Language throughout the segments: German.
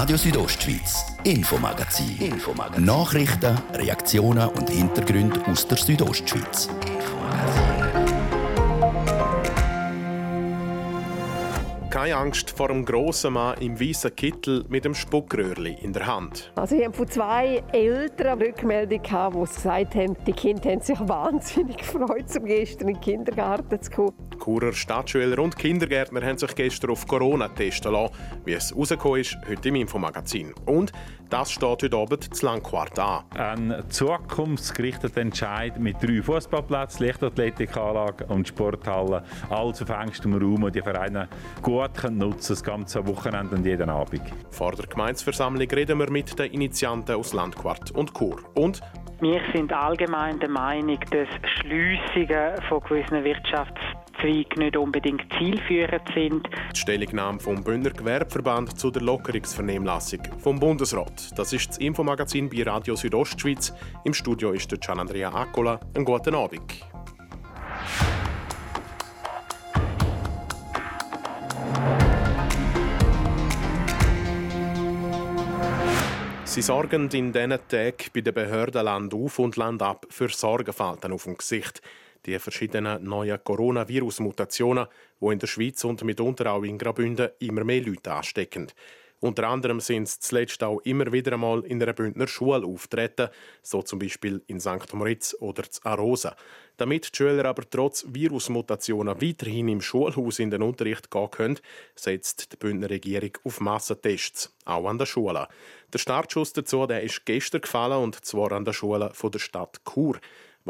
Radio Südostschweiz, Infomagazin. Infomagazin. Nachrichten, Reaktionen und Hintergründe aus der Südostschweiz. Keine Angst vor einem grossen Mann im weißen Kittel mit dem Spuckröhrli in der Hand. Also ich habe von zwei Eltern Rückmeldung gehabt, die gesagt haben, die Kinder haben sich wahnsinnig gefreut, um gestern in den Kindergarten zu kommen. Churer Stadtschüler und Kindergärtner haben sich gestern auf Corona testen lassen. Wie es rausgekommen ist, heute im Infomagazin. Und das steht heute Abend zu Langquart an. Ein zukunftsgerichteter Entscheid mit drei Fußballplätzen, Leichtathletikanlage und Sporthallen. Alles auf engstem Raum, und die Vereine gut können nutzen das ganze Wochenende und jeden Abend. Vor der Gemeinsversammlung reden wir mit den Initianten aus Landquart und Chur. Und wir sind allgemein der Meinung, dass Schliessungen von gewissen Wirtschaftszweigen nicht unbedingt zielführend sind. Die Stellungnahme vom Bündner Gewerbeverband zu der Lockerungsvernehmlassung vom Bundesrat. Das ist das Infomagazin bei Radio Südostschweiz. Im Studio ist der Gian Andrea Accola. Einen guten Abend. Sie sorgen in diesen Tagen bei den Behörden Land auf und Land ab für Sorgenfalten auf dem Gesicht. Die verschiedenen neuen Coronavirus-Mutationen, die in der Schweiz und mitunter auch in Graubünden immer mehr Leute anstecken. Unter anderem sind sie zuletzt auch immer wieder einmal in einer Bündner Schule auftreten, so zum Beispiel in St. Moritz oder in Arosa. Damit die Schüler aber trotz Virusmutationen weiterhin im Schulhaus in den Unterricht gehen können, setzt die Bündner Regierung auf Massentests, auch an der Schule. Der Startschuss dazu der ist gestern gefallen, und zwar an der Schule der Stadt Chur.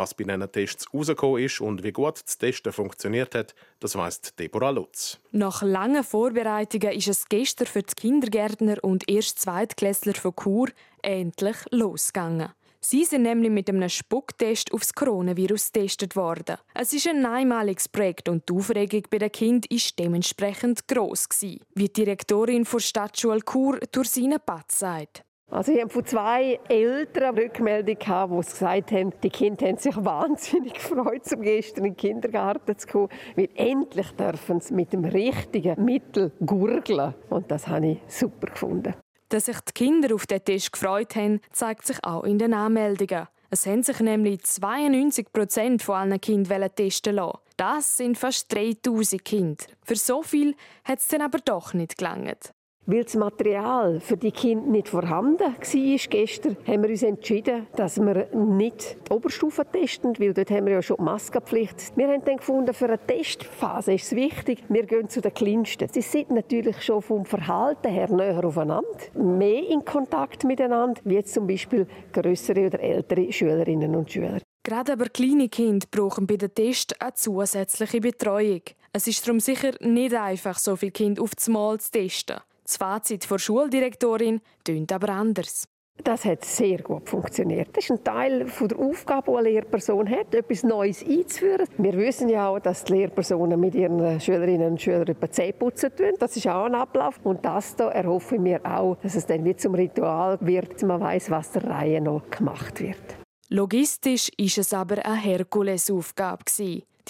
Was bei diesen Tests rausgekommen ist und wie gut das Testen funktioniert hat, das weiss Deborah Lutz. Nach langen Vorbereitungen ist es gestern für die Kindergärtner und erst Zweitklässler von Chur endlich losgegangen. Sie sind nämlich mit einem Spucktest aufs Coronavirus getestet worden. Es ist ein einmaliges Projekt und die Aufregung bei den Kindern war dementsprechend gross. Wie die Direktorin der Stadtschule Chur Tursine Patz sagt. Also ich habe von zwei Eltern Rückmeldung gehabt, die gesagt haben, die Kinder haben sich wahnsinnig gefreut, um gestern in den Kindergarten zu kommen, weil endlich dürfen sie mit dem richtigen Mittel gurgeln. Und das habe ich super gefunden. Dass sich die Kinder auf den Test gefreut haben, zeigt sich auch in den Anmeldungen. Es haben sich nämlich 92 Prozent von allen Kindern testen lassen. Das sind fast 3000 Kinder. Für so viel hat es dann aber doch nicht gelangt. Weil das Material für die Kinder nicht vorhanden war gestern, haben wir uns entschieden, dass wir nicht die Oberstufe testen, weil dort haben wir ja schon die Maskenpflicht. Wir haben dann gefunden, für eine Testphase ist es wichtig, wir gehen zu den Kleinsten. Sie sind natürlich schon vom Verhalten her näher aufeinander, mehr in Kontakt miteinander, wie jetzt zum Beispiel größere oder ältere Schülerinnen und Schüler. Gerade aber kleine Kinder brauchen bei den Tests eine zusätzliche Betreuung. Es ist darum sicher nicht einfach, so viele Kinder auf das Mal zu testen. Das Fazit der Schuldirektorin tönt aber anders. Das hat sehr gut funktioniert. Das ist ein Teil der Aufgabe, die eine Lehrperson hat, etwas Neues einzuführen. Wir wissen ja auch, dass die Lehrpersonen mit ihren Schülerinnen und Schülern etwa Zähne putzen tun. Das ist auch ein Ablauf. Und das da erhoffe ich mir auch, dass es dann wie zum Ritual wird, dass man weiß, was der Reihe noch gemacht wird. Logistisch ist es aber eine Herkulesaufgabe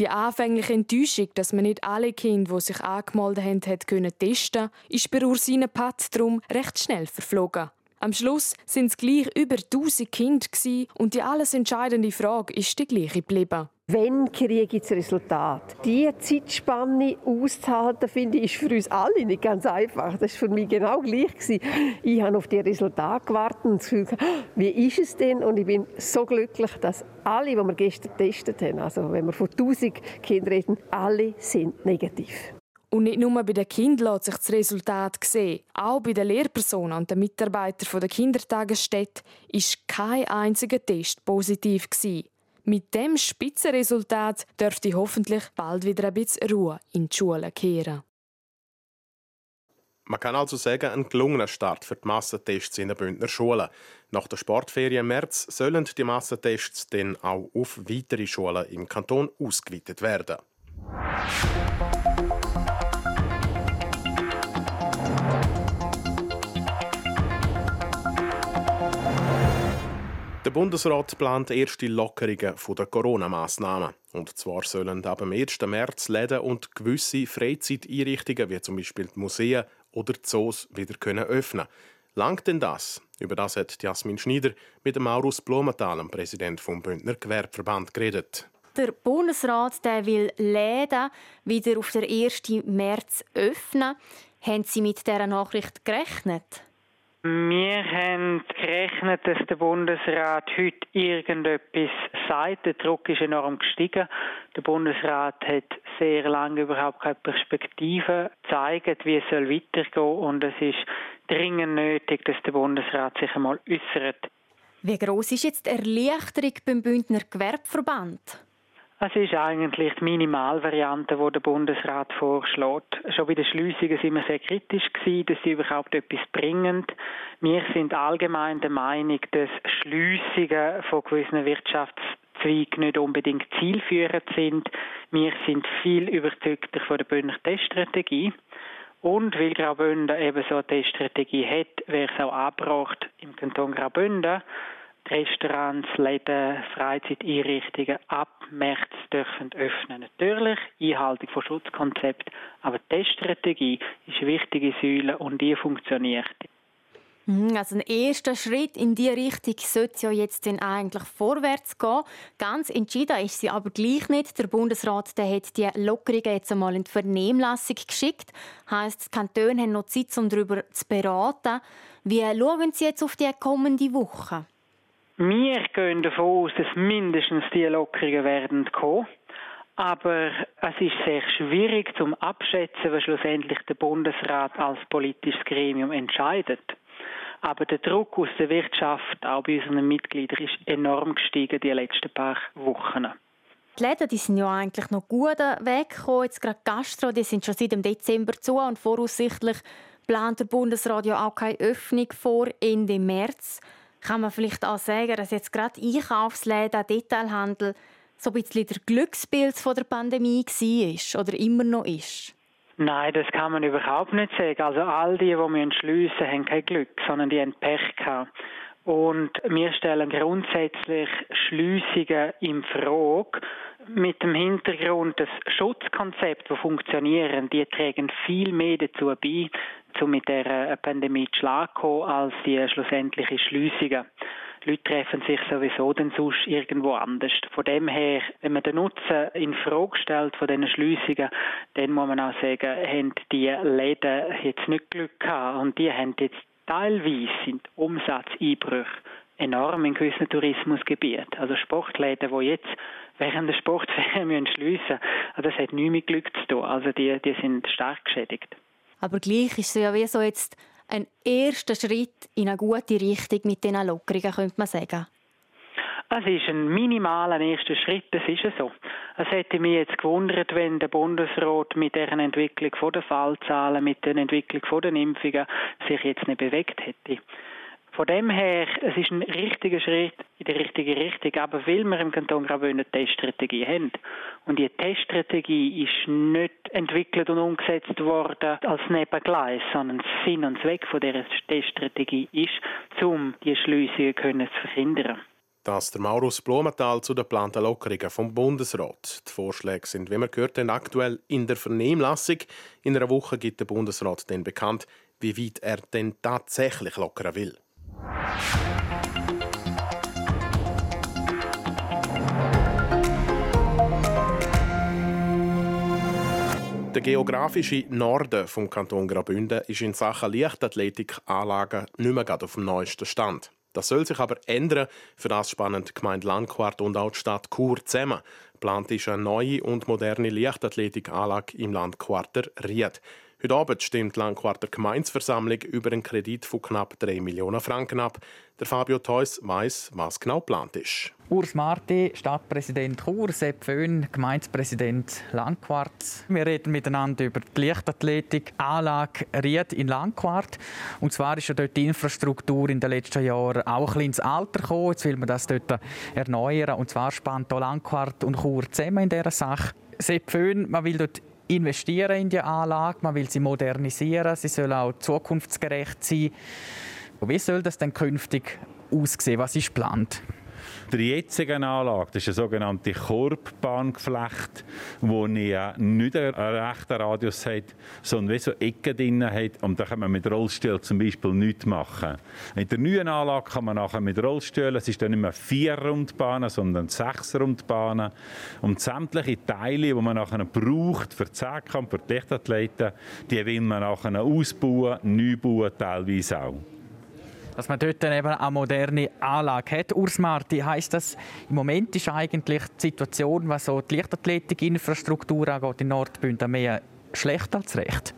die anfängliche Enttäuschung, dass man nicht alle Kinder, die sich angemeldet haben, testen ist bei Ursine Patz drum recht schnell verflogen. Am Schluss sind es gleich über 1000 Kinder und die alles entscheidende Frage ist die gleiche geblieben. Wenn kriege ich das Resultat? Diese Zeitspanne auszuhalten, finde ich, ist für uns alle nicht ganz einfach. Das war für mich genau gleich. Ich habe auf die Resultate gewartet und das Gefühl, wie ist es denn? Und ich bin so glücklich, dass alle, die wir gestern getestet haben, also wenn wir von 1000 Kindern reden, alle sind negativ. Und nicht nur bei den Kindern lässt sich das Resultat sehen. Auch bei den Lehrpersonen und den Mitarbeitern der Kindertagesstätte war kein einziger Test positiv. Mit dem Spitzenresultat dürfte hoffentlich bald wieder ein bisschen Ruhe in die Schulen kehren. Man kann also sagen, ein gelungener Start für die Massentests in den Bündner Schulen. Nach der Sportferien im März sollen die Massentests dann auch auf weitere Schulen im Kanton ausgeweitet werden. Der Bundesrat plant erste Lockerungen der Corona-Massnahmen. Und zwar sollen ab dem 1. März Läden und gewisse Freizeiteinrichtungen, wie zum Beispiel die Museen oder die Zoos, wieder können öffnen Langt denn das? Über das hat Jasmin Schneider mit dem Maurus Blumenthal, dem Präsident vom Bündner Gewerbeverband, geredet. Der Bundesrat der will Läden wieder auf den 1. März öffnen. Haben Sie mit dieser Nachricht gerechnet? Wir haben gerechnet, dass der Bundesrat heute irgendetwas sagt. Der Druck ist enorm gestiegen. Der Bundesrat hat sehr lange überhaupt keine Perspektive gezeigt, wie es weitergehen soll. Und es ist dringend nötig, dass der Bundesrat sich einmal äußert. Wie groß ist jetzt die Erleichterung beim Bündner Gewerbeverband? Es ist eigentlich die Minimalvariante, die der Bundesrat vorschlägt. Schon bei den Schliessungen sind wir sehr kritisch gewesen, dass sie überhaupt etwas bringen. Wir sind allgemein der Meinung, dass Schliessungen von gewissen Wirtschaftszweigen nicht unbedingt zielführend sind. Wir sind viel überzeugter von der Bündner Teststrategie. Und weil Graubünden eben so eine Teststrategie hat, wäre es auch angebracht, im Kanton Graubünden Restaurants, Läden, Freizeiteinrichtungen ab März dürfen öffnen. Natürlich Einhaltung von Schutzkonzept, aber die Teststrategie ist eine wichtige Säule und die funktioniert. Mhm, also ein erster Schritt in diese Richtung sollte ja jetzt dann eigentlich vorwärts gehen. Ganz entschieden ist sie aber gleich nicht. Der Bundesrat der hat die Lockerungen jetzt einmal in die Vernehmlassung geschickt. Heißt, die Kantone haben noch Zeit, um darüber zu beraten. Wie schauen Sie jetzt auf die kommende Woche? Wir gehen davon aus, dass mindestens die Lockerungen werden kommen. Aber es ist sehr schwierig zum Abschätzen, was schlussendlich der Bundesrat als politisches Gremium entscheidet. Aber der Druck aus der Wirtschaft, auch bei unseren Mitgliedern, ist enorm gestiegen die letzten paar Wochen. Die Läden die sind ja eigentlich noch gut weggekommen. Jetzt gerade Gastro, die sind schon seit dem Dezember zu und voraussichtlich plant der Bundesrat ja auch keine Öffnung vor Ende März kann man vielleicht auch sagen, dass jetzt gerade Einkaufsläden, Detailhandel so ein bisschen der Glücksbild der Pandemie war oder immer noch ist? Nein, das kann man überhaupt nicht sagen. Also all die, die wir schliessen, haben kein Glück, sondern die haben Pech gehabt. Und wir stellen grundsätzlich Schliessungen in Frage mit dem Hintergrund, dass Schutzkonzepte, die funktionieren, die tragen viel mehr dazu bei, um mit der Pandemie zu schlagen als die schlussendlichen Schliessungen. Leute treffen sich sowieso dann sonst irgendwo anders. Von dem her, wenn man den Nutzen in Frage stellt von diesen Schliessungen, dann muss man auch sagen, haben die Läden jetzt nicht Glück gehabt und die haben jetzt teilweise sind Umsatzeinbrüche enorm in gewissen Tourismusgebieten. Also Sportläden, die jetzt während der Sportferien schliessen müssen, also das hat nichts mit Glück zu tun. Also die, die sind stark geschädigt. Aber gleich ist es ja wie so jetzt ein erster Schritt in eine gute Richtung mit diesen Lockerungen, könnte man sagen. Es ist ein minimaler erster Schritt, das ist so. Es hätte mich jetzt gewundert, wenn der Bundesrat mit deren Entwicklung der Fallzahlen, mit der Entwicklung der Impfungen sich jetzt nicht bewegt hätte. Von dem her, es ist ein richtiger Schritt in die richtige Richtung, aber weil wir im Kanton Graubünden eine Teststrategie haben und die Teststrategie ist nicht entwickelt und umgesetzt worden als Nebengleis, sondern Sinn und Zweck von dieser Teststrategie ist, um die Schliessungen zu verhindern. Das der Maurus Blumenthal zu den geplanten Lockerungen vom Bundesrat. Die Vorschläge sind, wie wir gehört aktuell in der Vernehmlassung. In einer Woche gibt der Bundesrat dann bekannt, wie weit er denn tatsächlich lockern will. Der geografische Norden vom Kanton Graubünden ist in Sachen Leichtathletikanlagen nicht mehr auf dem neuesten Stand. Das soll sich aber ändern. Für das spannend Gemeinde Landquart und auch die Stadt Chur zusammen. Plant ist eine neue und moderne Leichtathletikanlage im Landquarter Ried. Heute Abend stimmt Langquarter Gemeinsversammlung über einen Kredit von knapp 3 Millionen Franken ab. Der Fabio Theus weiss, was genau geplant ist. Urs Marti, Stadtpräsident Chur, Sepp Föhn, Gemeindepräsident Langquart. Wir reden miteinander über die Leichtathletik-Anlage Ried in Langquart. Und zwar ist ja dort die Infrastruktur in den letzten Jahren auch ein bisschen ins Alter gekommen. Jetzt will man das dort erneuern. Und zwar spannt auch Langquart und Chur zusammen in dieser Sache. Sepp Föhn, man will dort investieren in die Anlage, man will sie modernisieren, sie soll auch zukunftsgerecht sein. Wie soll das denn künftig aussehen? Was ist geplant? Der jetzigen Anlage, das ist eine sogenannte Korbbahngeflecht, wo nicht einen rechten Radius hat, sondern wie so Ecken drin hat. Und da kann man mit Rollstuhl zum Beispiel nichts machen. In der neuen Anlage kann man nachher mit Rollstühlen, es ist dann nicht mehr vier Rundbahnen, sondern sechs Rundbahnen. Und sämtliche Teile, die man nachher braucht für Zehnkampf, für die Lichtathleten, die will man nachher ausbauen, neu bauen, teilweise auch dass man dort dann eben eine moderne Anlage hat. Urs Marti, heisst das, im Moment ist eigentlich die Situation, was so die Leichtathletikinfrastruktur angeht in Nordbünden, mehr schlecht als recht?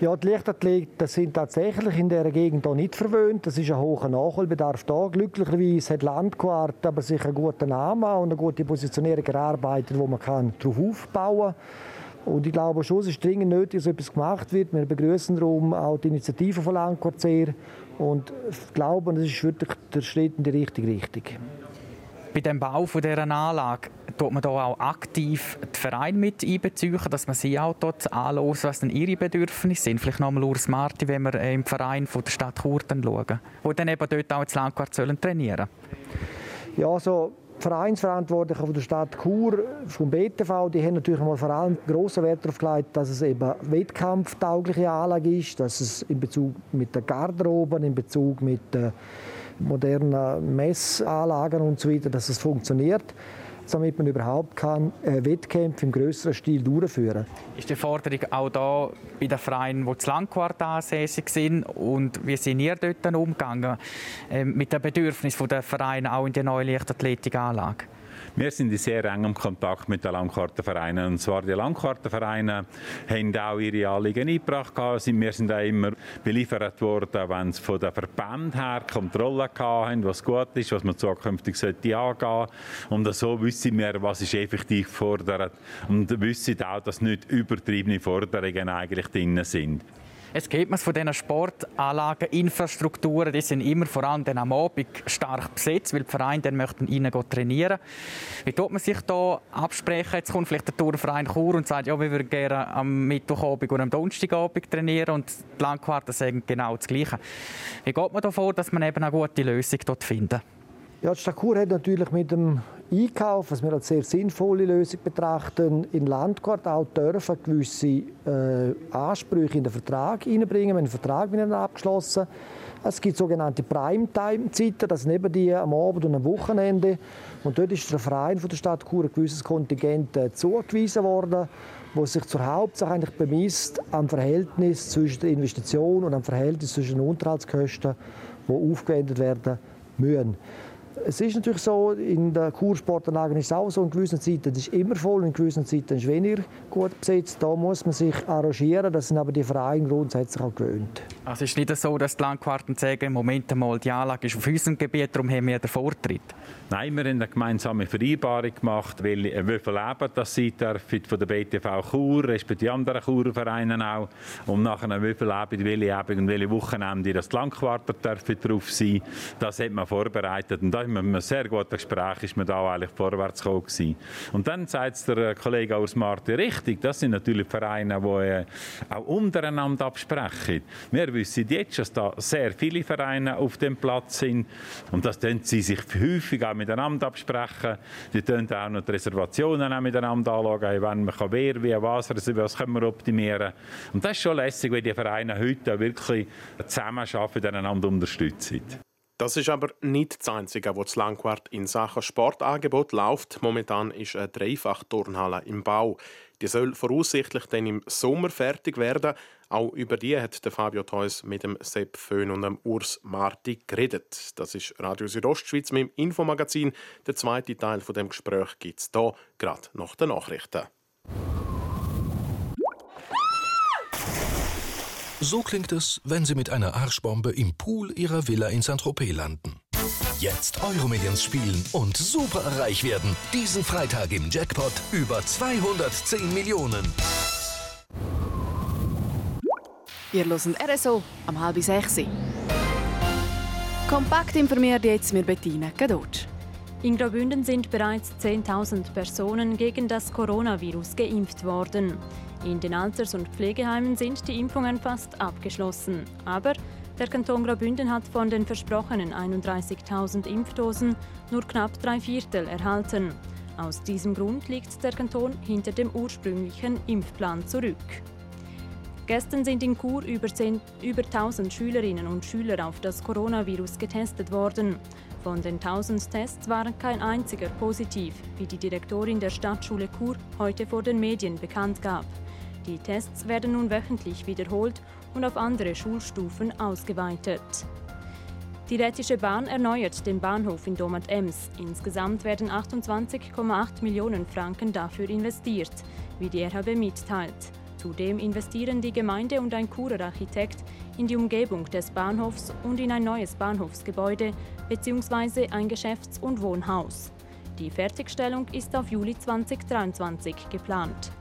Ja, die Leichtathleten sind tatsächlich in dieser Gegend auch nicht verwöhnt. Das ist ein hoher Nachholbedarf da. Glücklicherweise hat Landquart aber sich einen guten Namen und eine gute Positionierung erarbeitet, wo man darauf aufbauen kann. Und ich glaube schon, es ist dringend nötig, dass etwas gemacht wird. Wir begrüßen darum auch die Initiative von Landquart sehr und glauben, das ist wirklich der Schritt in die richtige Richtung. Bei dem Bau von dieser Anlage tut man da auch aktiv die Vereine mit einbeziehen, dass man sie auch dort anhört, was denn ihre Bedürfnisse sind. Vielleicht nochmal Urs Marti, wenn wir äh, im Verein von der Stadt Chur schauen, wo dann eben dort auch ins Landquart trainieren sollen. Ja, also Vereinsverantwortlichen der Stadt Chur, vom BTV, die haben natürlich mal vor allem grossen Wert darauf gelegt, dass es eben wettkampftaugliche Anlage ist, dass es in Bezug mit der Garderobe, in Bezug mit den modernen Messanlagen und so dass es funktioniert damit man überhaupt kann, äh, Wettkämpfe im größeren Stil durchführen Ist die Forderung auch da bei den Vereinen, die zu Langquart ansässig sind und wie sind ihr dort umgegangen äh, mit den Bedürfnissen der Vereine auch in der neuen Leichtathletikanlage? Wir sind in sehr engem Kontakt mit den Landkartenvereinen. Und zwar die Landkartenvereine haben auch ihre Anliegen eingebracht. Wir sind auch immer beliefert worden, wenn es von den Verbänden her Kontrollen haben, was gut ist, was man zukünftig sollte angehen. Und so wissen wir, was ist effektiv gefordert. Und wissen auch, dass nicht übertriebene Forderungen eigentlich drin sind. Es geht man von diesen Sportanlagen, Infrastrukturen, die sind immer vor allem dann am Abend stark besetzt, weil die Vereine dann möchten ihnen trainieren. Wie tut man sich da absprechen? Jetzt kommt vielleicht der Tourverein Chur und sagt, ja, wir würden gerne am Mittwochabend und am Donnerstagabend trainieren und die Landquarten sagen genau das Gleiche. Wie geht man da vor, dass man eben eine gute Lösung dort findet? Ja, die Stadt Chur hat natürlich mit dem Einkauf, was wir als sehr sinnvolle Lösung betrachten, in Landquart auch dürfen gewisse äh, Ansprüche in den Vertrag einbringen. Haben einen Vertrag mit ihnen abgeschlossen. Es gibt sogenannte Primetime-Zeiten, das sind eben die am Abend und am Wochenende. Und dort ist der Verein von der Stadt Chur ein gewisses Kontingent äh, zugewiesen worden, wo sich zur Hauptsache eigentlich bemisst am Verhältnis zwischen der Investition und am Verhältnis zwischen den Unterhaltskosten, die aufgewendet werden müssen. Es ist natürlich so, in der Kursportanlage ist es auch so, in gewissen Zeiten ist immer voll, in gewissen Zeiten ist weniger gut besetzt. Da muss man sich arrangieren, das sind aber die Vereine grundsätzlich auch gewöhnt. Also es ist nicht so, dass die Landquarten sagen, im Moment einmal, die Anlage ist auf unserem Gebiet, darum haben wir den Vortritt? Nein, wir haben eine gemeinsame Vereinbarung gemacht, weil, äh, wie viel Leben das sie dürfen von der BTV Chur, respektive die anderen Churvereine auch, und nachher wie viel Leben, welche Abend und welche Wochenende das die Landquarter dürfen drauf sein. Das hat man vorbereitet und da mit einem sehr guten Gespräch ist man da eigentlich vorwärts gekommen. Und dann sagt der Kollege aus Marti richtig, das sind natürlich Vereine, die äh, auch untereinander absprechen. Wir wissen jetzt, dass da sehr viele Vereine auf dem Platz sind und das tun sie sich häufig auch miteinander absprechen. Die tun auch noch die Reservationen auch miteinander anschauen, wenn man kann, wer, wie, was, was können wir optimieren. Und das ist schon lässig, wenn die Vereine heute wirklich zusammenarbeiten und einander unterstützen. Das ist aber nicht das Einzige, was Langquart in Sachen Sportangebot läuft. Momentan ist eine Dreifach-Turnhalle im Bau. Die soll voraussichtlich dann im Sommer fertig werden. Auch über die hat der Fabio Theus mit dem Sepp Föhn und dem Urs Marti geredet. Das ist Radio Südostschweiz mit dem Infomagazin. Der zweite Teil von dem Gespräch gibt es hier, gerade nach den Nachrichten. So klingt es, wenn Sie mit einer Arschbombe im Pool Ihrer Villa in Saint-Tropez landen. Jetzt Euromillions spielen und super reich werden. Diesen Freitag im Jackpot über 210 Millionen. Ihr hört RSO am halb sechs. Kompakt informiert jetzt mit Bettina Gadotsch. In Graubünden sind bereits 10.000 Personen gegen das Coronavirus geimpft worden. In den Alters- und Pflegeheimen sind die Impfungen fast abgeschlossen. Aber Der Kanton Graubünden hat von den versprochenen 31.000 Impfdosen nur knapp drei Viertel erhalten. Aus diesem Grund liegt der Kanton hinter dem ursprünglichen Impfplan zurück. Gestern sind in Chur über, 10, über 1000 Schülerinnen und Schüler auf das Coronavirus getestet worden. Von den 1000 Tests waren kein einziger positiv, wie die Direktorin der Stadtschule Chur heute vor den Medien bekannt gab. Die Tests werden nun wöchentlich wiederholt und auf andere Schulstufen ausgeweitet. Die Rätische Bahn erneuert den Bahnhof in Domat-Ems. Insgesamt werden 28,8 Millionen Franken dafür investiert, wie die RHB mitteilt. Zudem investieren die Gemeinde und ein Churer Architekt in die Umgebung des Bahnhofs und in ein neues Bahnhofsgebäude bzw. ein Geschäfts- und Wohnhaus. Die Fertigstellung ist auf Juli 2023 geplant.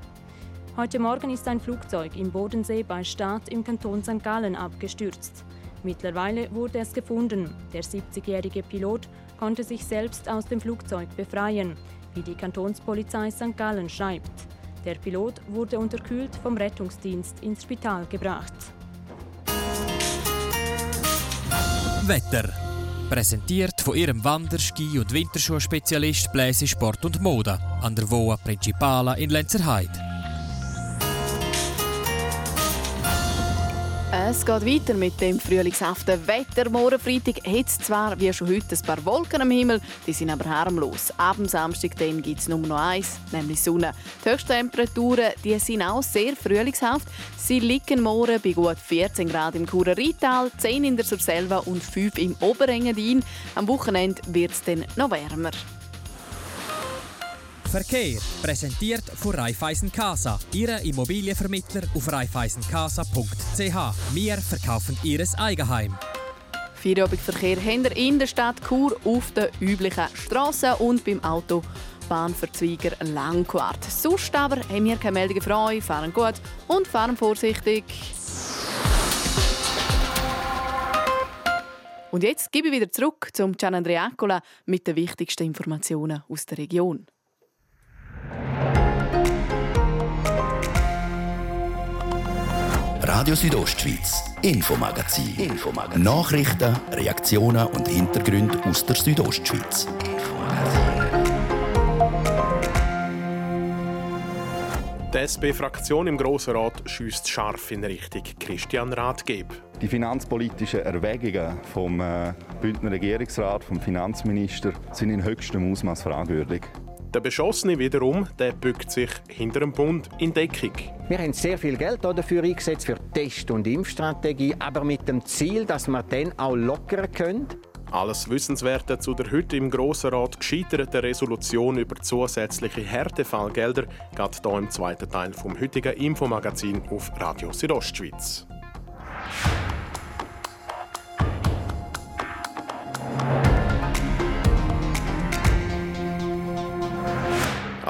Heute Morgen ist ein Flugzeug im Bodensee bei Stad im Kanton St. Gallen abgestürzt. Mittlerweile wurde es gefunden. Der 70-jährige Pilot konnte sich selbst aus dem Flugzeug befreien, wie die Kantonspolizei St. Gallen schreibt. Der Pilot wurde unterkühlt vom Rettungsdienst ins Spital gebracht. Wetter. Präsentiert von ihrem Wander-, Ski- und Winterschuhspezialist Bläse Sport und Mode an der Voa Principala in Lenzerheide. Es geht weiter mit dem frühlingshaften Wetter. Morgen Freitag hat zwar wie schon heute ein paar Wolken am Himmel, die sind aber harmlos. Ab dem Samstag gibt es nur noch eins, nämlich Sonne. Die Höchsttemperaturen die sind auch sehr frühlingshaft. Sie liegen morgen bei gut 14 Grad im Churer Rheintal, 10 in der Surselva und 5 im Oberengadin. Am Wochenende wird es dann noch wärmer. Verkehr präsentiert von Raiffeisen Casa, Ihre Immobilienvermittler auf raiffeisencasa.ch. Wir verkaufen Ihres Eigenheim. Feierabendverkehr wir in der Stadt Chur auf den üblichen Strassen und beim Autobahnverzweiger Langquart. Sonst aber haben wir keine Meldungen euch. Fahren gut und fahren vorsichtig. Und jetzt gebe ich wieder zurück zum Gian Andreacola mit den wichtigsten Informationen aus der Region. Radio Südostschweiz, Infomagazin. Infomagazin. Nachrichten, Reaktionen und Hintergründe aus der Südostschweiz. Die SP-Fraktion im Grossen Rat schießt scharf in Richtung Christian Rathgeb. Die finanzpolitischen Erwägungen vom äh, Bündner Regierungsrat, vom Finanzminister, sind in höchstem Ausmaß fragwürdig. Der Beschossene wiederum, der bückt sich hinter dem Bund in Deckung. Wir haben sehr viel Geld dafür eingesetzt für Test- und Impfstrategie, aber mit dem Ziel, dass wir dann auch lockern können. Alles Wissenswerte zu der heute im Grossen Rat gescheiterten Resolution über zusätzliche Härtefallgelder geht hier im zweiten Teil vom heutigen Infomagazin auf Radio Südostschweiz.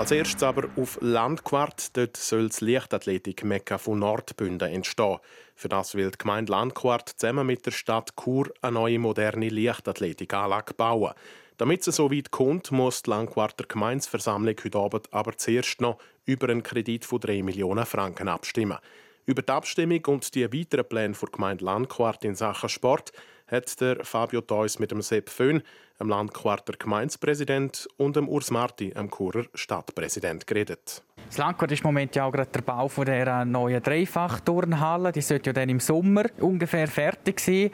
Als erstes aber auf Landquart. Dort soll das Leichtathletik-Mekka von Nordbünden entstehen. Für das will die Gemeinde Landquart zusammen mit der Stadt Chur eine neue moderne Leichtathletikanlage bauen. Damit es so weit kommt, muss die Landquarter Gemeinsversammlung heute Abend aber zuerst noch über einen Kredit von 3 Millionen Franken abstimmen. Über die Abstimmung und die weiteren Pläne der Gemeinde Landquart in Sachen Sport hat der Fabio Theus mit dem Sepp Föhn, dem Landquarter Gemeindepräsident, und dem Urs Marti, dem Churer Stadtpräsident, geredet. Das Landquart ist im Moment ja auch gerade der Bau von der neuen Dreifach-Turnhalle. Die sollte ja dann im Sommer ungefähr fertig sein.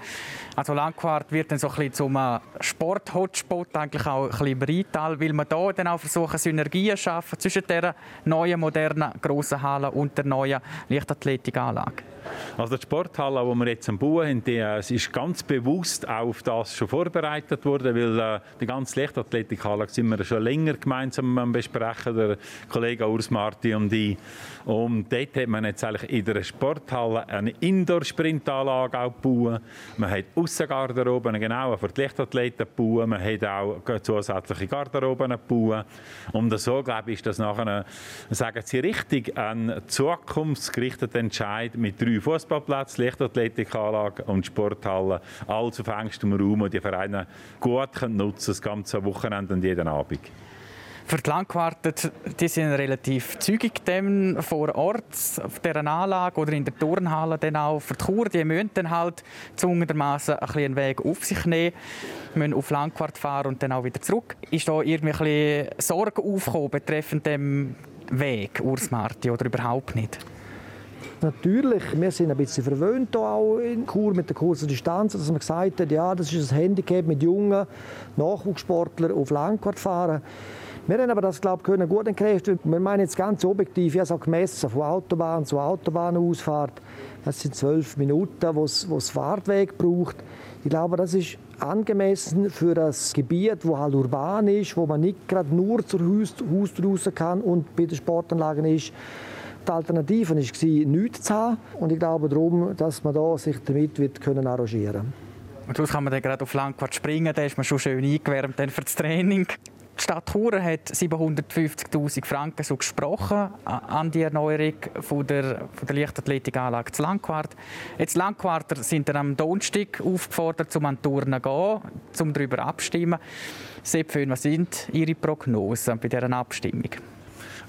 Also Landquart wird dann so ein bisschen zum äh, Sport-Hotspot, eigentlich auch ein bisschen im Rheintal, weil man da dann auch versuchen, Synergien zu schaffen zwischen der neuen, modernen, grossen Halle und der neuen Leichtathletikanlage. Also die Sporthalle, die wir jetzt am Bauen haben, die, äh, ist ganz bewusst auf das schon vorbereitet worden, weil äh, die ganze Leichtathletikhalle sind wir schon länger gemeinsam am besprechen, der Kollege Urs Marti und ich. Und dort hat man jetzt eigentlich in der Sporthalle eine Indoor-Sprintanlage gebaut. Man hat Aussengarderoben genau für die Leichtathleten gebaut. Man hat auch zusätzliche Garderoben gebaut. Und so, glaube ich, ist das nachher, sagen Sie richtig, ein zukunftsgerichteter Entscheid mit drei Fußballplätzen, Leichtathletikanlage und Sporthalle. Alles auf engstem Raum, und die Vereine gut können nutzen das ganze Wochenende und jeden Abend. Für die Landquarten, die sind relativ zügig vor Ort auf dieser Anlage oder in der Turnhalle dann auch für die Kur. Die müssen dann halt zwungenermaßen ein einen Weg auf sich nehmen, müssen auf Landquart fahren und dann auch wieder zurück. Ist da irgendwie ein Sorge aufgekommen betreffend dem Weg, Urs Marti, oder überhaupt nicht? Natürlich, wir sind ein bisschen verwöhnt auch in Kur mit der kurzen Distanz, dass man gesagt hat, ja, das ist ein Handicap mit jungen Nachwuchssportlern auf Langquart fahren. Wir haben aber das, glaube ich, gut entkräften. Wir meinen jetzt ganz objektiv, ich habe es auch gemessen, von Autobahn zu Autobahnausfahrt. Das sind zwölf Minuten, wo es Fahrtweg braucht. Ich glaube, das ist angemessen für das Gebiet, wo halt urban ist, wo man nicht gerade nur zur Haustür raus kann und bei den Sportanlagen ist. Die Alternative war, nichts zu haben. Und ich glaube darum, dass man da sich damit wird können arrangieren können. Und kann man dann gerade auf Langquart springen, da ist man schon schön eingewärmt dann für das Training. Die Stadt Chur hat 750'000 Franken so gesprochen an die Erneuerung von der, von der Leichtathletikanlage zu Langquart. Jetzt Langquarter sind dann am Donnerstag aufgefordert, um an die Turnen zu gehen, um darüber abstimmen. Sepp was sind Ihre Prognosen bei dieser Abstimmung?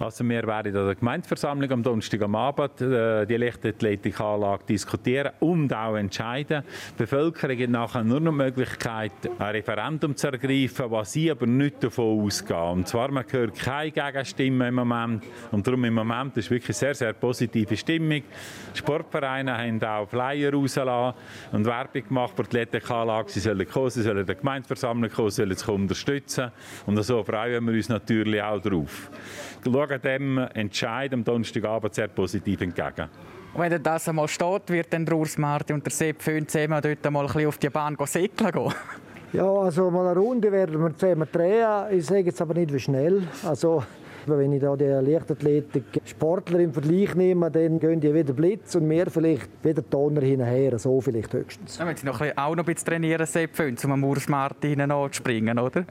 Also wir werden in der Gemeindeversammlung am Donnerstag am Abend äh, die Leichtathletikanlage diskutieren und auch entscheiden. Die Bevölkerung hat nachher nur noch die Möglichkeit, ein Referendum zu ergreifen, was sie aber nicht davon ausgehen. Und zwar, man hört keine Gegenstimme im Moment. Und darum im Moment ist wirklich sehr, sehr positive Stimmung. Sportvereine haben auch Flyer rausgelassen und Werbung gemacht für die Leichtathletikanlage. Sie sollen kommen, sie sollen der Gemeindeversammlung kommen, sie sollen sich unterstützen. Und so freuen wir uns natürlich auch darauf schauen dem Entscheid am Donnerstagabend sehr positiv entgegen. Und wenn das einmal steht, wird dann der Urs Marti und der Sepp Föhn zusammen dort mal ein bisschen auf die Bahn segeln gehen? Ja, also mal eine Runde werden wir zusammen drehen. Ich sage jetzt aber nicht, wie schnell. Also wenn ich da die Leichtathletik-Sportler im Vergleich nehme, dann gehen die wieder Blitz und mehr vielleicht wieder Tonner hinterher, so vielleicht höchstens. Ja, wenn Sie noch ein bisschen, auch noch ein bisschen trainieren, Sepp, um am Urs Martin springen, oder?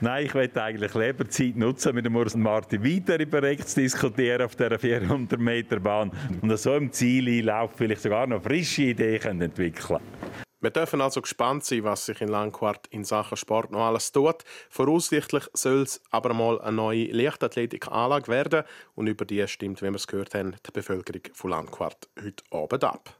Nein, ich möchte eigentlich lieber Zeit nutzen, mit dem Urs Martin weiter über Rechts zu diskutieren auf dieser 400 Meter Bahn und so im Ziel einlaufen, vielleicht sogar noch frische Ideen entwickeln können. Wir dürfen also gespannt sein, was sich in Langquart in Sachen Sport noch alles tut. Voraussichtlich soll es aber mal eine neue Leichtathletikanlage werden und über die stimmt, wie wir es gehört haben, die Bevölkerung von Langquart heute Abend ab.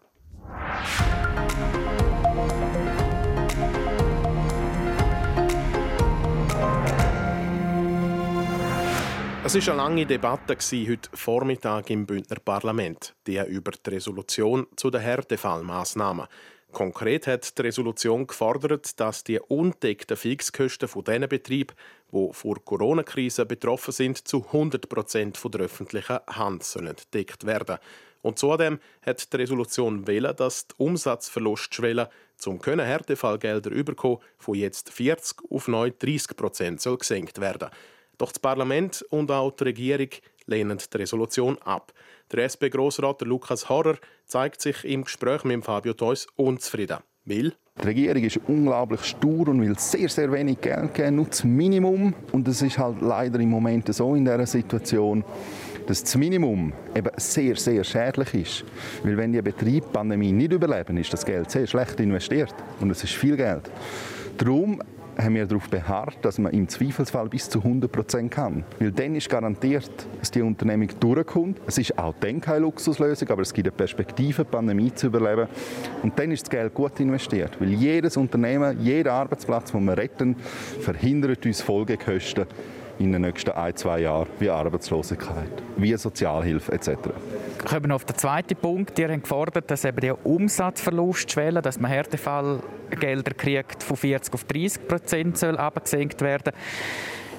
Es war eine lange Debatte heute Vormittag im Bündner Parlament, die über die Resolution zu den Härtefallmaßnahmen. Konkret hat die Resolution gefordert, dass die undeckten Fixkosten von den Betrieben, die vor Corona-Krise betroffen sind, zu 100 Prozent von der öffentlichen Hand sollen deckt werden. Und zudem hat die Resolution wählen, dass die Umsatzverlustschwelle zum können Härtefallgelder überkommen von jetzt 40 auf neu 30 Prozent soll gesenkt werden. Doch das Parlament und auch die Regierung lehnen die Resolution ab. Der SP-Grossrat Lukas Horrer zeigt sich im Gespräch mit Fabio Theus unzufrieden. Weil die Regierung ist unglaublich stur und will sehr, sehr wenig Geld geben, nur das Minimum. Und es ist halt leider im Moment so in dieser Situation, dass das Minimum eben sehr, sehr schädlich ist. Weil wenn die Betriebe Pandemie nicht überleben, ist das Geld sehr schlecht investiert. Und es ist viel Geld. Darum haben wir darauf beharrt, dass man im Zweifelsfall bis zu 100 Prozent kann. Weil dann ist garantiert, dass die Unternehmung durchkommt. Es ist auch dann keine Luxuslösung, aber es gibt eine Perspektive, die Pandemie zu überleben. Und dann ist das Geld gut investiert. Weil jedes Unternehmen, jeder Arbeitsplatz, den wir retten, verhindert uns Folgekosten in den nächsten ein, zwei Jahren, wie Arbeitslosigkeit, wie Sozialhilfe etc. Kommen wir auf den zweiten Punkt. Ihr habt gefordert, dass eben die Umsatzverlustschwelle, dass man Härtefallgelder kriegt, von 40 auf 30 Prozent soll abgesenkt werden.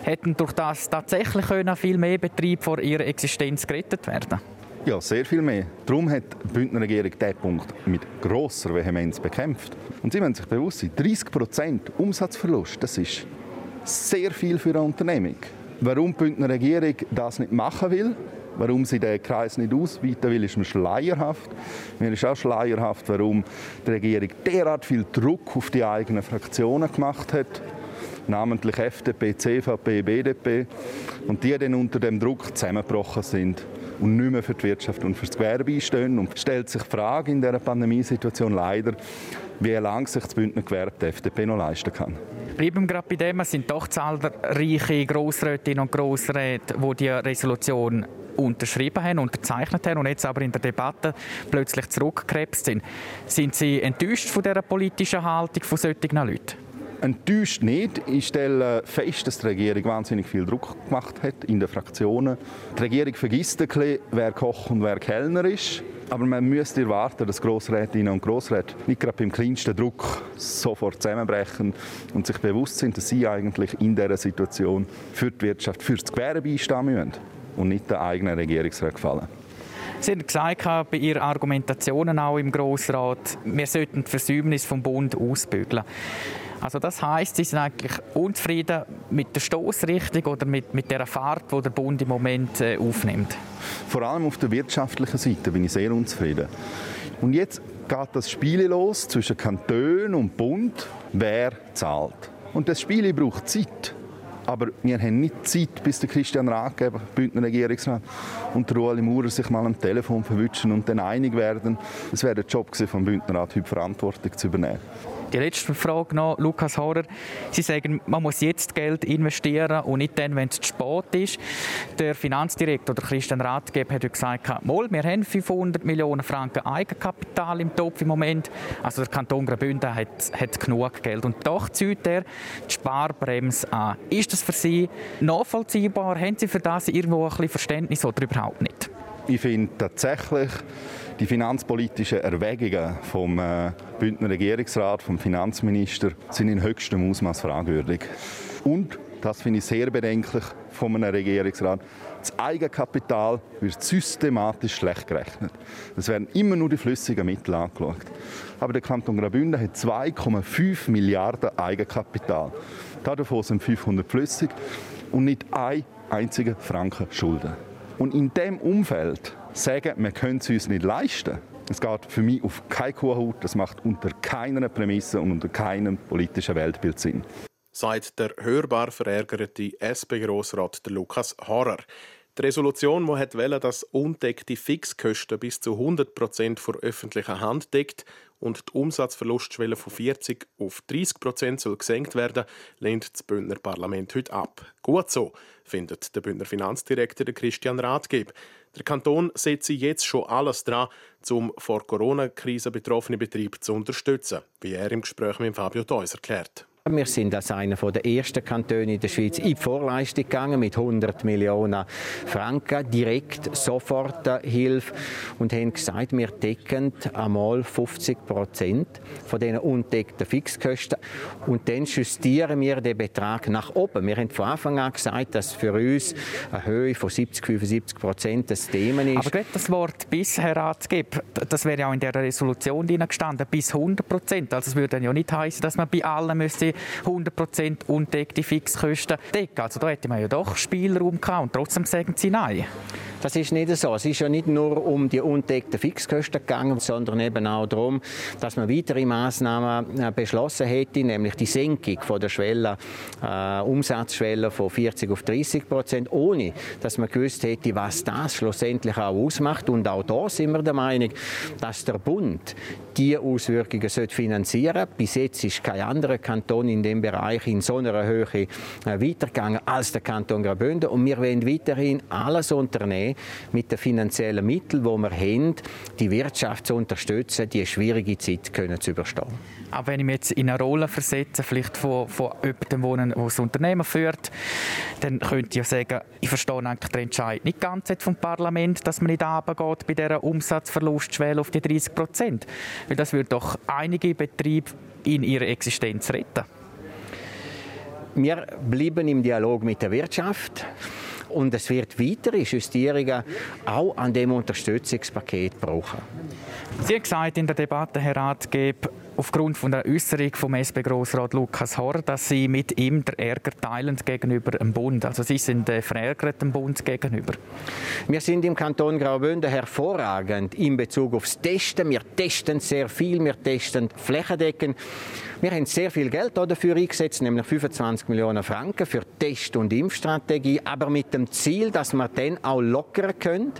Hätten durch das tatsächlich können viel mehr Betriebe vor ihrer Existenz gerettet werden? Ja, sehr viel mehr. Darum hat die Bündner Regierung diesen Punkt mit grosser Vehemenz bekämpft. Und Sie müssen sich bewusst sein, 30 Prozent Umsatzverlust, das ist sehr viel für eine Unternehmung. Warum die Bündner Regierung das nicht machen will, warum sie den Kreis nicht ausweiten will, ist mir schleierhaft. Mir ist auch schleierhaft, warum die Regierung derart viel Druck auf die eigenen Fraktionen gemacht hat, namentlich FDP, CVP, BDP, und die dann unter dem Druck zusammengebrochen sind und nicht mehr für die Wirtschaft und für das Gewerbe einstehen. Und stellt sich die Frage in dieser Pandemiesituation leider, wie lange sich das Bündner Gewerbe die FDP noch leisten kann. Bleiben wir gerade bei dem, es sind doch zahlreiche Grossrätinnen und Grossräte, die die Resolution unterschrieben haben, unterzeichnet haben und jetzt aber in der Debatte plötzlich zurückgekrebst sind. Sind Sie enttäuscht von dieser politischen Haltung von solchen Leuten? Enttäuscht nicht. Ich stelle fest, dass die Regierung wahnsinnig viel Druck gemacht hat in den Fraktionen. Die Regierung vergisst ein bisschen, wer Koch und wer Kellner ist. Aber man müsste erwarten, dass Grossrätinnen und Grossräte nicht gerade beim kleinsten Druck sofort zusammenbrechen und sich bewusst sind, dass sie eigentlich in dieser Situation für die Wirtschaft, für das Gewerbe einstehen müssen und nicht der eigenen Regierungsrat gefallen. Sie haben gesagt, bei Ihren Argumentationen auch im Grossrat, wir sollten die Versäumnis vom Bund ausbügeln. Also das heißt, Sie sind eigentlich unzufrieden mit der Stoßrichtung oder mit, mit der Fahrt, die der Bund im Moment äh, aufnimmt? Vor allem auf der wirtschaftlichen Seite bin ich sehr unzufrieden. Und jetzt geht das Spiel los zwischen Kanton und Bund, wer zahlt. Und das Spiel braucht Zeit. Aber wir haben nicht Zeit, bis der Christian Ratgeber, Bündner Regierungsrat, und der Maurer sich mal am Telefon verwünschen und dann einig werden. Es wäre der Job vom Bündnerrat, heute Verantwortung zu übernehmen. Die letzte Frage noch, Lukas Horrer. Sie sagen, man muss jetzt Geld investieren und nicht dann, wenn es zu spät ist. Der Finanzdirektor, der Christian Ratgeber, hat gesagt, Mol, wir haben 500 Millionen Franken Eigenkapital im Topf im Moment. Also der Kanton Graubünden hat, hat genug Geld. Und doch zieht er die Sparbremse an. Ist das für Sie nachvollziehbar? Haben Sie für das irgendwo ein bisschen Verständnis oder überhaupt nicht? Ich finde tatsächlich, die finanzpolitischen Erwägungen vom äh, Bündner Regierungsrat, vom Finanzminister, sind in höchstem Ausmaß fragwürdig. Und das finde ich sehr bedenklich von einem Regierungsrat. Das Eigenkapital wird systematisch schlecht gerechnet. Es werden immer nur die flüssigen Mittel angeschaut. Aber der Kanton Graubünden hat 2,5 Milliarden Eigenkapital. Davon sind 500 flüssig und nicht ein einziger Franken Schulden. Und in dem Umfeld sagen, wir können es uns nicht leisten, es geht für mich auf keine Kuhhaut, das macht unter keiner Prämisse und unter keinem politischen Weltbild Sinn. Sagt der hörbar verärgerte SP-Grossrat Lukas Harrer. Die Resolution, die wollte, dass undeckte Fixkosten bis zu 100 Prozent vor öffentlicher Hand deckt und die Umsatzverlustschwelle von 40 auf 30 Prozent soll gesenkt werden, lehnt das Bündner Parlament heute ab. Gut so, findet der Bündner Finanzdirektor Christian Rathgeb. Der Kanton setzt jetzt schon alles dran, um vor Corona-Krise betroffene Betriebe zu unterstützen, wie er im Gespräch mit Fabio Theus erklärt. Wir sind als einer der ersten Kantone in der Schweiz in die Vorleistung gegangen mit 100 Millionen Franken, direkt Soforthilfe und haben gesagt, wir decken einmal 50 Prozent von diesen undeckten Fixkosten und dann justieren wir den Betrag nach oben. Wir haben von Anfang an gesagt, dass für uns eine Höhe von 70, 75 Prozent das Thema ist. Aber gut, das Wort «bis» heranzugeben, das wäre ja auch in der Resolution gestanden, bis 100 Prozent. Also es würde ja nicht heißen, dass man bei allen müsste 100% undeckte Fixkosten decken. Also da hätte man ja doch Spielraum gehabt und trotzdem sagen sie nein. Das ist nicht so. Es ist ja nicht nur um die undeckten Fixkosten gegangen, sondern eben auch darum, dass man weitere Maßnahmen äh, beschlossen hätte, nämlich die Senkung von der Schwelle, äh, Umsatzschwelle von 40 auf 30 Prozent, ohne dass man gewusst hätte, was das schlussendlich auch ausmacht. Und auch da sind wir der Meinung, dass der Bund die Auswirkungen finanzieren sollte. Bis jetzt ist kein anderer Kanton in dem Bereich in so einer Höhe äh, weitergegangen als der Kanton Graubünden. Und wir wollen weiterhin alles unternehmen, mit den finanziellen Mitteln, die wir haben, die Wirtschaft zu unterstützen, die schwierige Zeit können zu überstehen. Aber wenn ich mich jetzt in eine Rolle versetze, vielleicht von, von jemandem, der ein Unternehmen führt, dann könnte ich ja sagen, ich verstehe eigentlich den Entscheid nicht ganz vom Parlament, dass man nicht runtergeht bei dieser Umsatzverlustschwelle auf die 30 Prozent. Weil das würde doch einige Betriebe in ihrer Existenz retten. Wir bleiben im Dialog mit der Wirtschaft. Und es wird weitere Justierungen auch an dem Unterstützungspaket brauchen. Sie haben gesagt in der Debatte, Herr Ratgeber, aufgrund von der Äußerung vom SP-Grossrat Lukas Horr, dass sie mit ihm der Ärger teilen gegenüber dem Bund. Also sie sind äh, verärgert dem Bund gegenüber. Wir sind im Kanton Graubünden hervorragend in Bezug aufs Testen. Wir testen sehr viel, wir testen flächendeckend. Wir haben sehr viel Geld dafür eingesetzt, nämlich 25 Millionen Franken für Test- und Impfstrategie, aber mit dem Ziel, dass wir dann auch lockern können,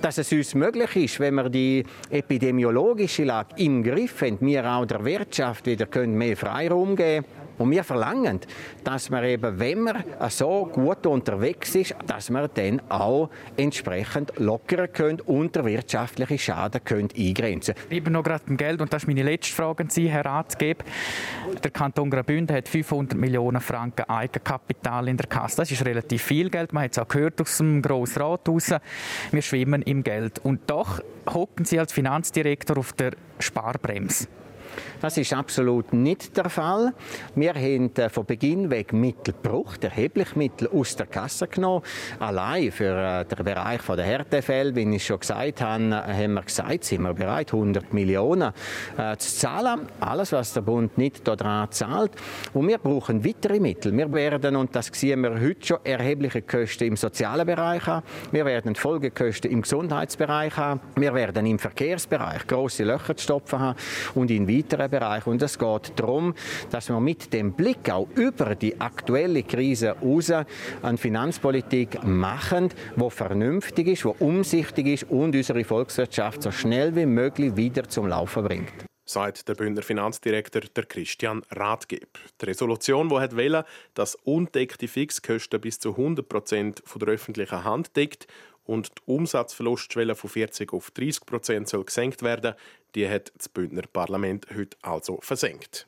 dass es uns möglich ist, wenn wir die epidemiologische Lage im Griff haben, wir auch der Wirtschaft wieder können mehr Freiraum geben können und wir verlangen, dass man eben, wenn man so gut unterwegs ist, dass man dann auch entsprechend lockern können und der wirtschaftliche Schaden können eingrenzen Eben noch gerade im Geld, und das ist meine letzte Frage an Sie, Herr Ratgeber. Der Kanton Graubünden hat 500 Millionen Franken Eigenkapital in der Kasse. Das ist relativ viel Geld. Man hat es auch gehört aus dem Grossrat raus. Wir schwimmen im Geld. Und doch hocken Sie als Finanzdirektor auf der Sparbremse. Das ist absolut nicht der Fall. Wir haben äh, von Beginn weg Mittel gebraucht, erheblich Mittel aus der Kasse genommen. Allein für äh, den Bereich der Härtefälle, wie ich schon gesagt habe, äh, haben wir gesagt, sind wir bereit, 100 Millionen zu zahlen. Alles, was der Bund nicht daran zahlt. Und wir brauchen weitere Mittel. Wir werden, und das sehen wir heute schon, erhebliche Kosten im sozialen Bereich haben. Wir werden Folgekosten im Gesundheitsbereich haben. Wir werden im Verkehrsbereich große Löcher zu stopfen haben und in weiteren Bereich. Und es geht darum, dass wir mit dem Blick auch über die aktuelle Krise hinaus eine Finanzpolitik machen, die vernünftig ist, die umsichtig ist und unsere Volkswirtschaft so schnell wie möglich wieder zum Laufen bringt sagt der Bündner Finanzdirektor der Christian Rathgeb. Die Resolution, die hat dass undeckte Fixkosten bis zu 100 Prozent der öffentlichen Hand deckt und die Umsatzverlustschwelle von 40 auf 30 Prozent soll gesenkt werden, die hat das Bündner Parlament heute also versenkt.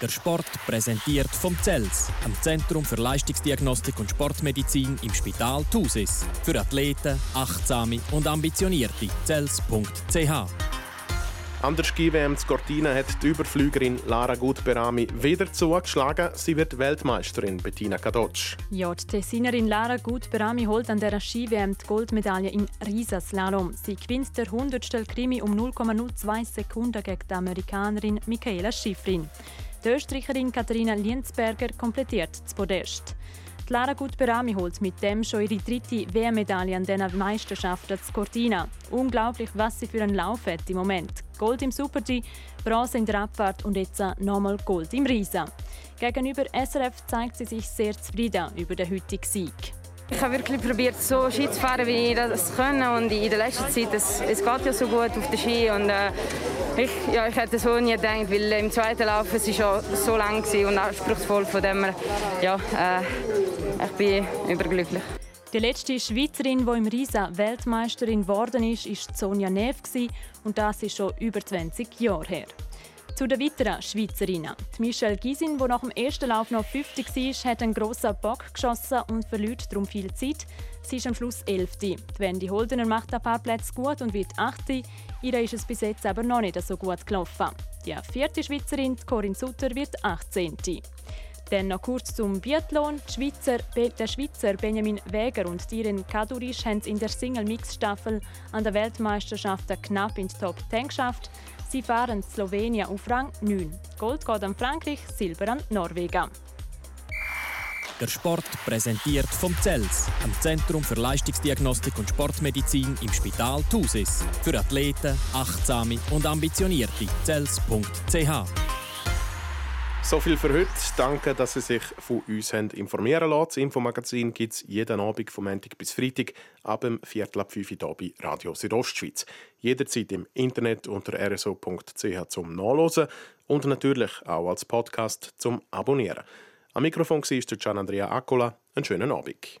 Der Sport präsentiert vom CELS, am Zentrum für Leistungsdiagnostik und Sportmedizin im Spital Thusis. Für Athleten, Achtsame und Ambitionierte. CELS.ch an der Ski-WM Cortina hat die Überflügerin Lara Gutberami wieder zugeschlagen. Sie wird Weltmeisterin Bettina Kadocz. Ja, die Tessinerin Lara Gutberami holt an der Ski-WM die Goldmedaille im Riesenslalom. Sie gewinnt der 100. Krimi um 0,02 Sekunden gegen die Amerikanerin Michaela Schifrin. Die Österreicherin Katharina Lienzberger komplettiert das Podest. Lara Gutberami holt mit dem schon ihre dritte WM-Medaille an diesen Meisterschaften zu Cortina. Unglaublich, was sie für einen Lauf hat im Moment. Gold im Super-G, Bronze in der Abfahrt und jetzt nochmal Gold im Riesa. Gegenüber SRF zeigt sie sich sehr zufrieden über den heutigen Sieg. Ich habe wirklich probiert, so Ski zu fahren, wie ich das kann. Und in der letzten Zeit, es, es geht ja so gut auf den Ski. Und, äh, ich, ja, ich hätte so nie gedacht, weil im zweiten Lauf es ist ja so lang und anspruchsvoll. Von dem ja, äh, ich bin überglücklich. Die letzte Schweizerin, die im Riesa Weltmeisterin geworden ist, war Sonja Neff und das ist schon über 20 Jahre her. Zu den weiteren Schweizerinnen. Die Michelle Gysin, die nach dem ersten Lauf noch 50 war, hat einen grossen Bock geschossen und verliert darum viel Zeit. Sie ist am Schluss 11. Die Wendy Holdener macht ein paar Plätze gut und wird 8. Ihr ist es bis jetzt aber noch nicht so gut gelaufen. Die vierte Schweizerin, Corinne Sutter, wird 18. Dann noch kurz zum Biathlon. Schweizer, der Schweizer Benjamin Wäger und Diren Kadurisch haben es in der Single-Mix-Staffel an der Weltmeisterschaft knapp in die Top 10 geschafft. Sie fahren Slowenien auf Rang 9. Gold geht an Frankreich, Silber an Norwegen. Der Sport präsentiert vom CELS, am Zentrum für Leistungsdiagnostik und Sportmedizin im Spital Thusis. Für Athleten, Achtsame und Ambitionierte. CELS.ch so viel für heute. Danke, dass Sie sich von uns haben informieren lassen. Das Infomagazin gibt es jeden Abend vom Montag bis Freitag ab dem Viertel ab 5 Uhr bei Radio Südostschweiz. Jederzeit im Internet unter rso.ch zum Nachlesen und natürlich auch als Podcast zum Abonnieren. Am Mikrofon war Gian Andrea Accola. Einen schönen Abend.